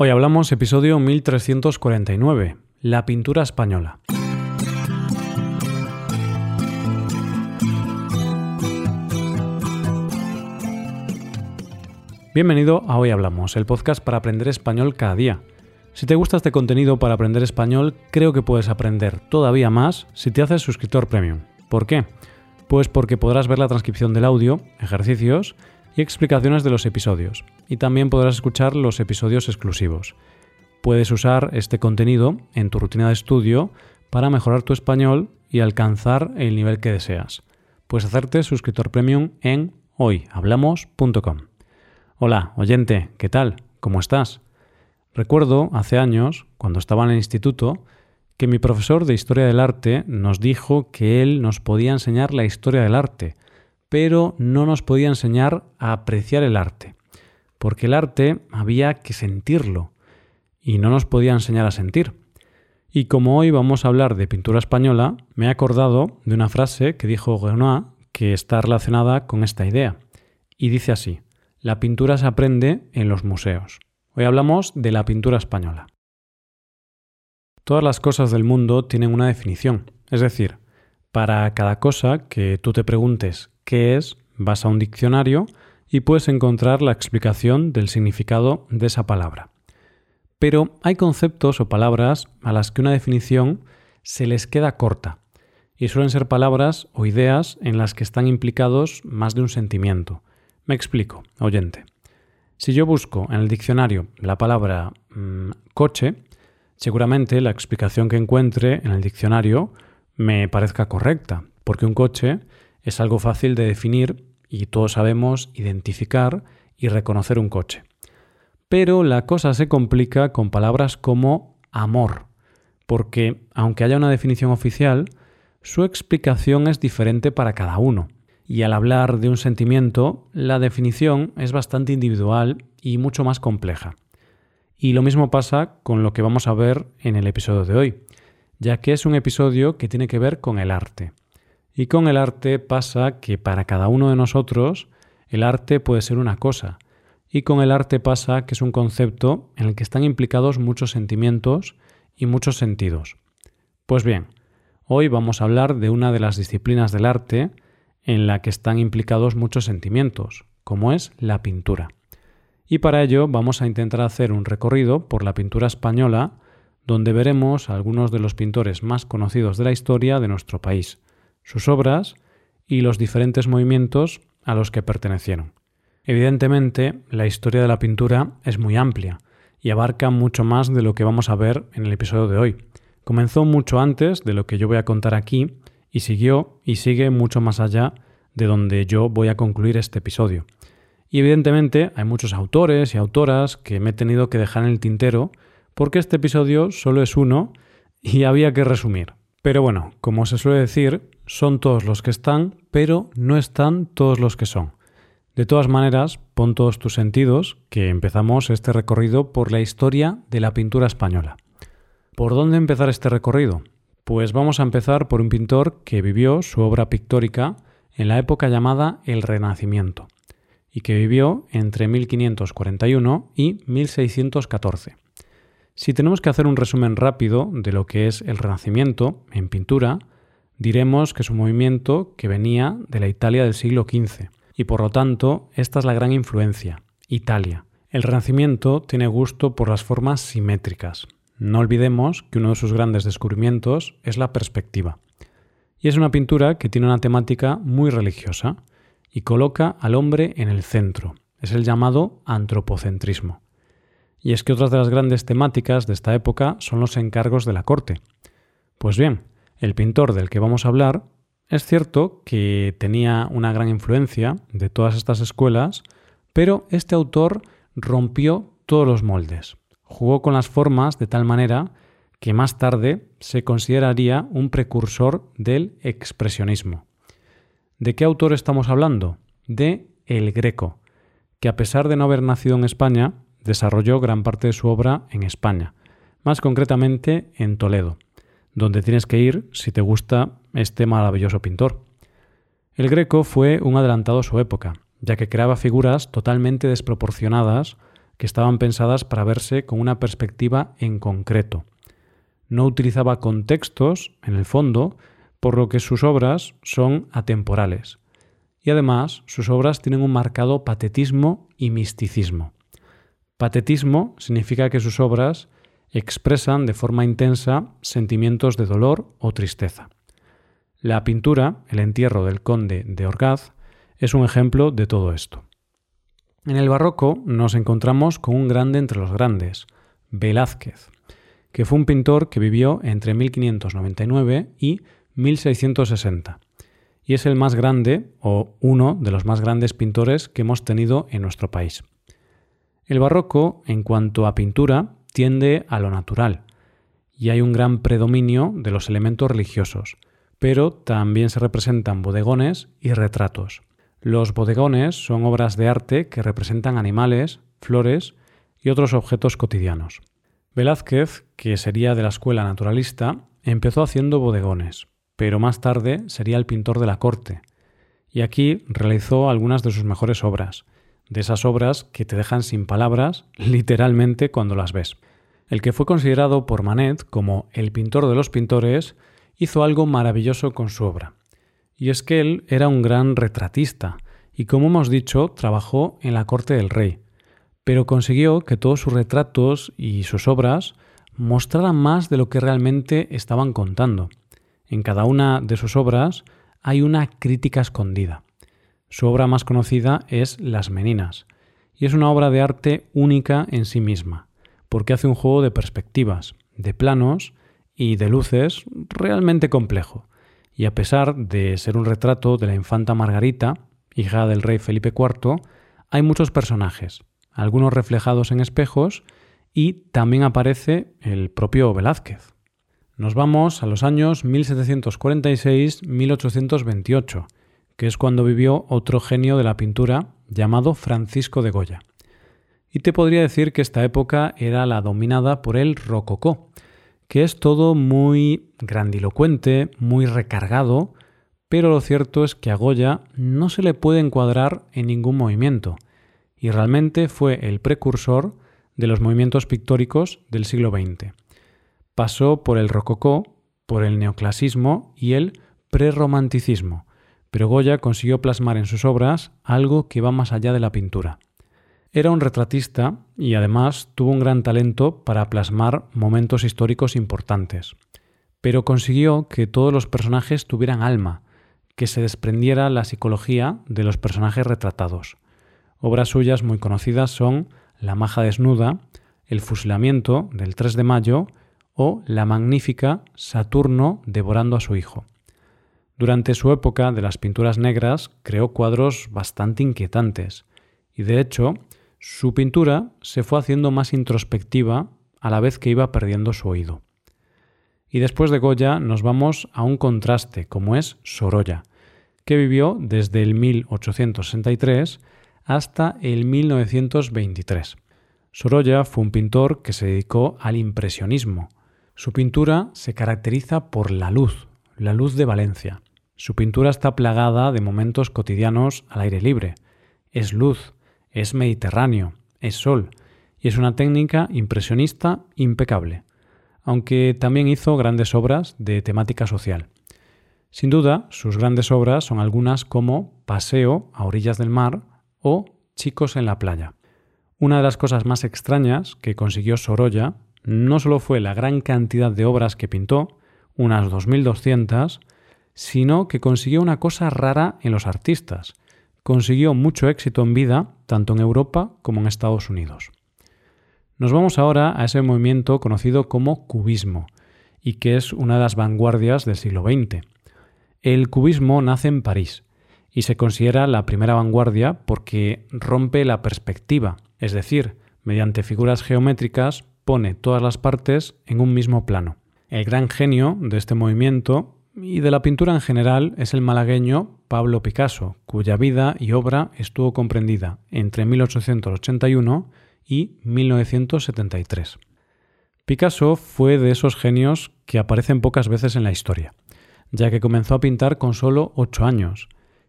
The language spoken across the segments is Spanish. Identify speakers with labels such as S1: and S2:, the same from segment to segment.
S1: Hoy hablamos episodio 1349, la pintura española. Bienvenido a Hoy Hablamos, el podcast para aprender español cada día. Si te gusta este contenido para aprender español, creo que puedes aprender todavía más si te haces suscriptor premium. ¿Por qué? Pues porque podrás ver la transcripción del audio, ejercicios y explicaciones de los episodios. Y también podrás escuchar los episodios exclusivos. Puedes usar este contenido en tu rutina de estudio para mejorar tu español y alcanzar el nivel que deseas. Puedes hacerte suscriptor premium en hoyhablamos.com. Hola, oyente, ¿qué tal? ¿Cómo estás? Recuerdo hace años, cuando estaba en el instituto, que mi profesor de Historia del Arte nos dijo que él nos podía enseñar la historia del arte, pero no nos podía enseñar a apreciar el arte, porque el arte había que sentirlo, y no nos podía enseñar a sentir. Y como hoy vamos a hablar de pintura española, me he acordado de una frase que dijo Renoir que está relacionada con esta idea, y dice así, la pintura se aprende en los museos. Hoy hablamos de la pintura española. Todas las cosas del mundo tienen una definición. Es decir, para cada cosa que tú te preguntes qué es, vas a un diccionario y puedes encontrar la explicación del significado de esa palabra. Pero hay conceptos o palabras a las que una definición se les queda corta y suelen ser palabras o ideas en las que están implicados más de un sentimiento. Me explico, oyente. Si yo busco en el diccionario la palabra mm, coche, Seguramente la explicación que encuentre en el diccionario me parezca correcta, porque un coche es algo fácil de definir y todos sabemos identificar y reconocer un coche. Pero la cosa se complica con palabras como amor, porque aunque haya una definición oficial, su explicación es diferente para cada uno. Y al hablar de un sentimiento, la definición es bastante individual y mucho más compleja. Y lo mismo pasa con lo que vamos a ver en el episodio de hoy, ya que es un episodio que tiene que ver con el arte. Y con el arte pasa que para cada uno de nosotros el arte puede ser una cosa, y con el arte pasa que es un concepto en el que están implicados muchos sentimientos y muchos sentidos. Pues bien, hoy vamos a hablar de una de las disciplinas del arte en la que están implicados muchos sentimientos, como es la pintura. Y para ello vamos a intentar hacer un recorrido por la pintura española donde veremos a algunos de los pintores más conocidos de la historia de nuestro país, sus obras y los diferentes movimientos a los que pertenecieron. Evidentemente, la historia de la pintura es muy amplia y abarca mucho más de lo que vamos a ver en el episodio de hoy. Comenzó mucho antes de lo que yo voy a contar aquí y siguió y sigue mucho más allá de donde yo voy a concluir este episodio. Y evidentemente hay muchos autores y autoras que me he tenido que dejar en el tintero porque este episodio solo es uno y había que resumir. Pero bueno, como se suele decir, son todos los que están, pero no están todos los que son. De todas maneras, pon todos tus sentidos, que empezamos este recorrido por la historia de la pintura española. ¿Por dónde empezar este recorrido? Pues vamos a empezar por un pintor que vivió su obra pictórica en la época llamada el Renacimiento y que vivió entre 1541 y 1614. Si tenemos que hacer un resumen rápido de lo que es el Renacimiento en pintura, diremos que es un movimiento que venía de la Italia del siglo XV y por lo tanto esta es la gran influencia, Italia. El Renacimiento tiene gusto por las formas simétricas. No olvidemos que uno de sus grandes descubrimientos es la perspectiva. Y es una pintura que tiene una temática muy religiosa y coloca al hombre en el centro. Es el llamado antropocentrismo. Y es que otras de las grandes temáticas de esta época son los encargos de la corte. Pues bien, el pintor del que vamos a hablar es cierto que tenía una gran influencia de todas estas escuelas, pero este autor rompió todos los moldes. Jugó con las formas de tal manera que más tarde se consideraría un precursor del expresionismo. ¿De qué autor estamos hablando? De El Greco, que a pesar de no haber nacido en España, desarrolló gran parte de su obra en España, más concretamente en Toledo, donde tienes que ir si te gusta este maravilloso pintor. El Greco fue un adelantado su época, ya que creaba figuras totalmente desproporcionadas que estaban pensadas para verse con una perspectiva en concreto. No utilizaba contextos, en el fondo, por lo que sus obras son atemporales. Y además, sus obras tienen un marcado patetismo y misticismo. Patetismo significa que sus obras expresan de forma intensa sentimientos de dolor o tristeza. La pintura, El entierro del conde de Orgaz, es un ejemplo de todo esto. En el barroco nos encontramos con un grande entre los grandes, Velázquez, que fue un pintor que vivió entre 1599 y 1660, y es el más grande o uno de los más grandes pintores que hemos tenido en nuestro país. El barroco, en cuanto a pintura, tiende a lo natural, y hay un gran predominio de los elementos religiosos, pero también se representan bodegones y retratos. Los bodegones son obras de arte que representan animales, flores y otros objetos cotidianos. Velázquez, que sería de la escuela naturalista, empezó haciendo bodegones, pero más tarde sería el pintor de la corte, y aquí realizó algunas de sus mejores obras, de esas obras que te dejan sin palabras literalmente cuando las ves. El que fue considerado por Manet como el pintor de los pintores hizo algo maravilloso con su obra. Y es que él era un gran retratista, y como hemos dicho, trabajó en la corte del rey, pero consiguió que todos sus retratos y sus obras mostraran más de lo que realmente estaban contando. En cada una de sus obras hay una crítica escondida. Su obra más conocida es Las Meninas, y es una obra de arte única en sí misma, porque hace un juego de perspectivas, de planos y de luces realmente complejo. Y a pesar de ser un retrato de la infanta Margarita, hija del rey Felipe IV, hay muchos personajes, algunos reflejados en espejos, y también aparece el propio Velázquez. Nos vamos a los años 1746-1828, que es cuando vivió otro genio de la pintura llamado Francisco de Goya. Y te podría decir que esta época era la dominada por el rococó, que es todo muy grandilocuente, muy recargado, pero lo cierto es que a Goya no se le puede encuadrar en ningún movimiento, y realmente fue el precursor de los movimientos pictóricos del siglo XX. Pasó por el rococó, por el neoclasismo y el prerromanticismo, pero Goya consiguió plasmar en sus obras algo que va más allá de la pintura. Era un retratista y además tuvo un gran talento para plasmar momentos históricos importantes, pero consiguió que todos los personajes tuvieran alma, que se desprendiera la psicología de los personajes retratados. Obras suyas muy conocidas son La maja desnuda, El fusilamiento del 3 de mayo o la magnífica Saturno devorando a su hijo. Durante su época de las pinturas negras creó cuadros bastante inquietantes y de hecho su pintura se fue haciendo más introspectiva a la vez que iba perdiendo su oído. Y después de Goya nos vamos a un contraste, como es Sorolla, que vivió desde el 1863 hasta el 1923. Sorolla fue un pintor que se dedicó al impresionismo. Su pintura se caracteriza por la luz, la luz de Valencia. Su pintura está plagada de momentos cotidianos al aire libre. Es luz, es mediterráneo, es sol, y es una técnica impresionista impecable, aunque también hizo grandes obras de temática social. Sin duda, sus grandes obras son algunas como Paseo a orillas del mar o Chicos en la playa. Una de las cosas más extrañas que consiguió Sorolla no solo fue la gran cantidad de obras que pintó, unas 2.200, sino que consiguió una cosa rara en los artistas, consiguió mucho éxito en vida, tanto en Europa como en Estados Unidos. Nos vamos ahora a ese movimiento conocido como cubismo, y que es una de las vanguardias del siglo XX. El cubismo nace en París y se considera la primera vanguardia porque rompe la perspectiva, es decir, mediante figuras geométricas pone todas las partes en un mismo plano. El gran genio de este movimiento y de la pintura en general es el malagueño Pablo Picasso, cuya vida y obra estuvo comprendida entre 1881 y 1973. Picasso fue de esos genios que aparecen pocas veces en la historia, ya que comenzó a pintar con solo ocho años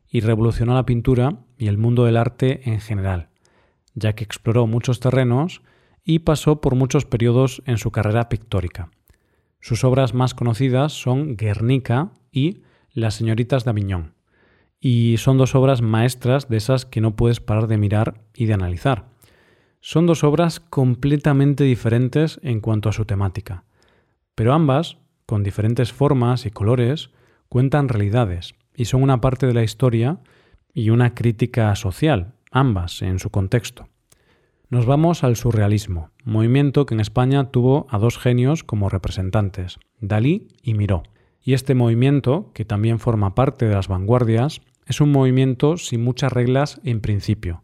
S1: y revolucionó la pintura y el mundo del arte en general. ya que exploró muchos terrenos y pasó por muchos periodos en su carrera pictórica. Sus obras más conocidas son Guernica y Las señoritas de Aviñón, y son dos obras maestras de esas que no puedes parar de mirar y de analizar. Son dos obras completamente diferentes en cuanto a su temática, pero ambas, con diferentes formas y colores, cuentan realidades y son una parte de la historia y una crítica social, ambas en su contexto. Nos vamos al surrealismo, movimiento que en España tuvo a dos genios como representantes, Dalí y Miró. Y este movimiento, que también forma parte de las vanguardias, es un movimiento sin muchas reglas en principio,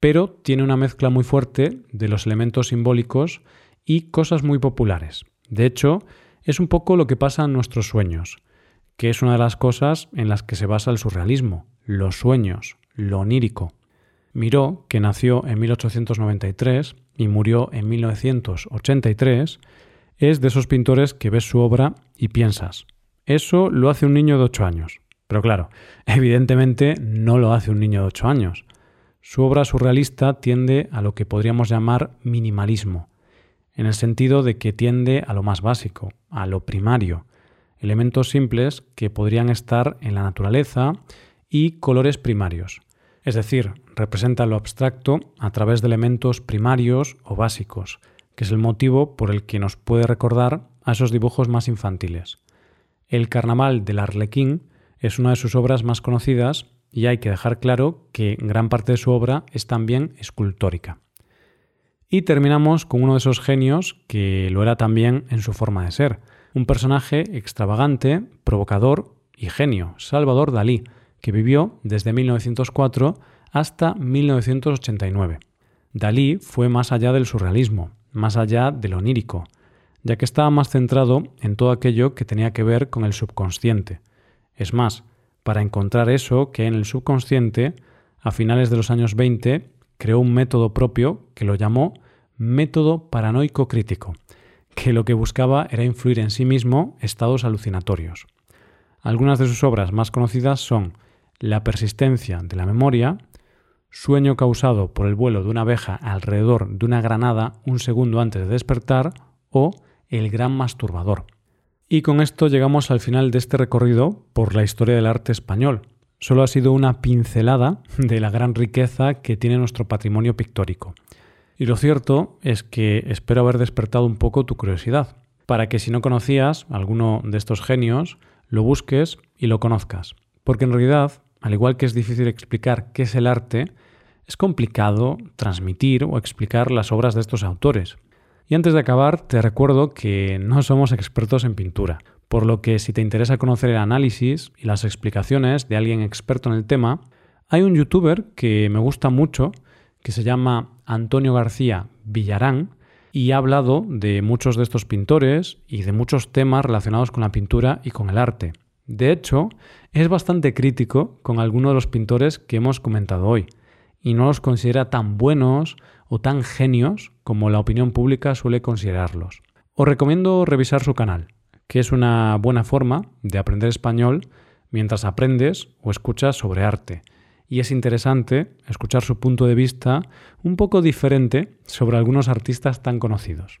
S1: pero tiene una mezcla muy fuerte de los elementos simbólicos y cosas muy populares. De hecho, es un poco lo que pasa en nuestros sueños, que es una de las cosas en las que se basa el surrealismo, los sueños, lo onírico. Miró, que nació en 1893 y murió en 1983, es de esos pintores que ves su obra y piensas, eso lo hace un niño de 8 años. Pero claro, evidentemente no lo hace un niño de 8 años. Su obra surrealista tiende a lo que podríamos llamar minimalismo, en el sentido de que tiende a lo más básico, a lo primario, elementos simples que podrían estar en la naturaleza y colores primarios. Es decir, representa lo abstracto a través de elementos primarios o básicos, que es el motivo por el que nos puede recordar a esos dibujos más infantiles. El Carnaval del Arlequín es una de sus obras más conocidas y hay que dejar claro que gran parte de su obra es también escultórica. Y terminamos con uno de esos genios que lo era también en su forma de ser, un personaje extravagante, provocador y genio, Salvador Dalí, que vivió desde 1904 hasta 1989. Dalí fue más allá del surrealismo, más allá del onírico, ya que estaba más centrado en todo aquello que tenía que ver con el subconsciente. Es más, para encontrar eso que en el subconsciente, a finales de los años 20, creó un método propio que lo llamó método paranoico crítico, que lo que buscaba era influir en sí mismo estados alucinatorios. Algunas de sus obras más conocidas son la persistencia de la memoria, sueño causado por el vuelo de una abeja alrededor de una granada un segundo antes de despertar o el gran masturbador. Y con esto llegamos al final de este recorrido por la historia del arte español. Solo ha sido una pincelada de la gran riqueza que tiene nuestro patrimonio pictórico. Y lo cierto es que espero haber despertado un poco tu curiosidad, para que si no conocías alguno de estos genios, lo busques y lo conozcas. Porque en realidad al igual que es difícil explicar qué es el arte, es complicado transmitir o explicar las obras de estos autores. Y antes de acabar, te recuerdo que no somos expertos en pintura, por lo que si te interesa conocer el análisis y las explicaciones de alguien experto en el tema, hay un youtuber que me gusta mucho, que se llama Antonio García Villarán, y ha hablado de muchos de estos pintores y de muchos temas relacionados con la pintura y con el arte. De hecho, es bastante crítico con algunos de los pintores que hemos comentado hoy, y no los considera tan buenos o tan genios como la opinión pública suele considerarlos. Os recomiendo revisar su canal, que es una buena forma de aprender español mientras aprendes o escuchas sobre arte. Y es interesante escuchar su punto de vista un poco diferente sobre algunos artistas tan conocidos.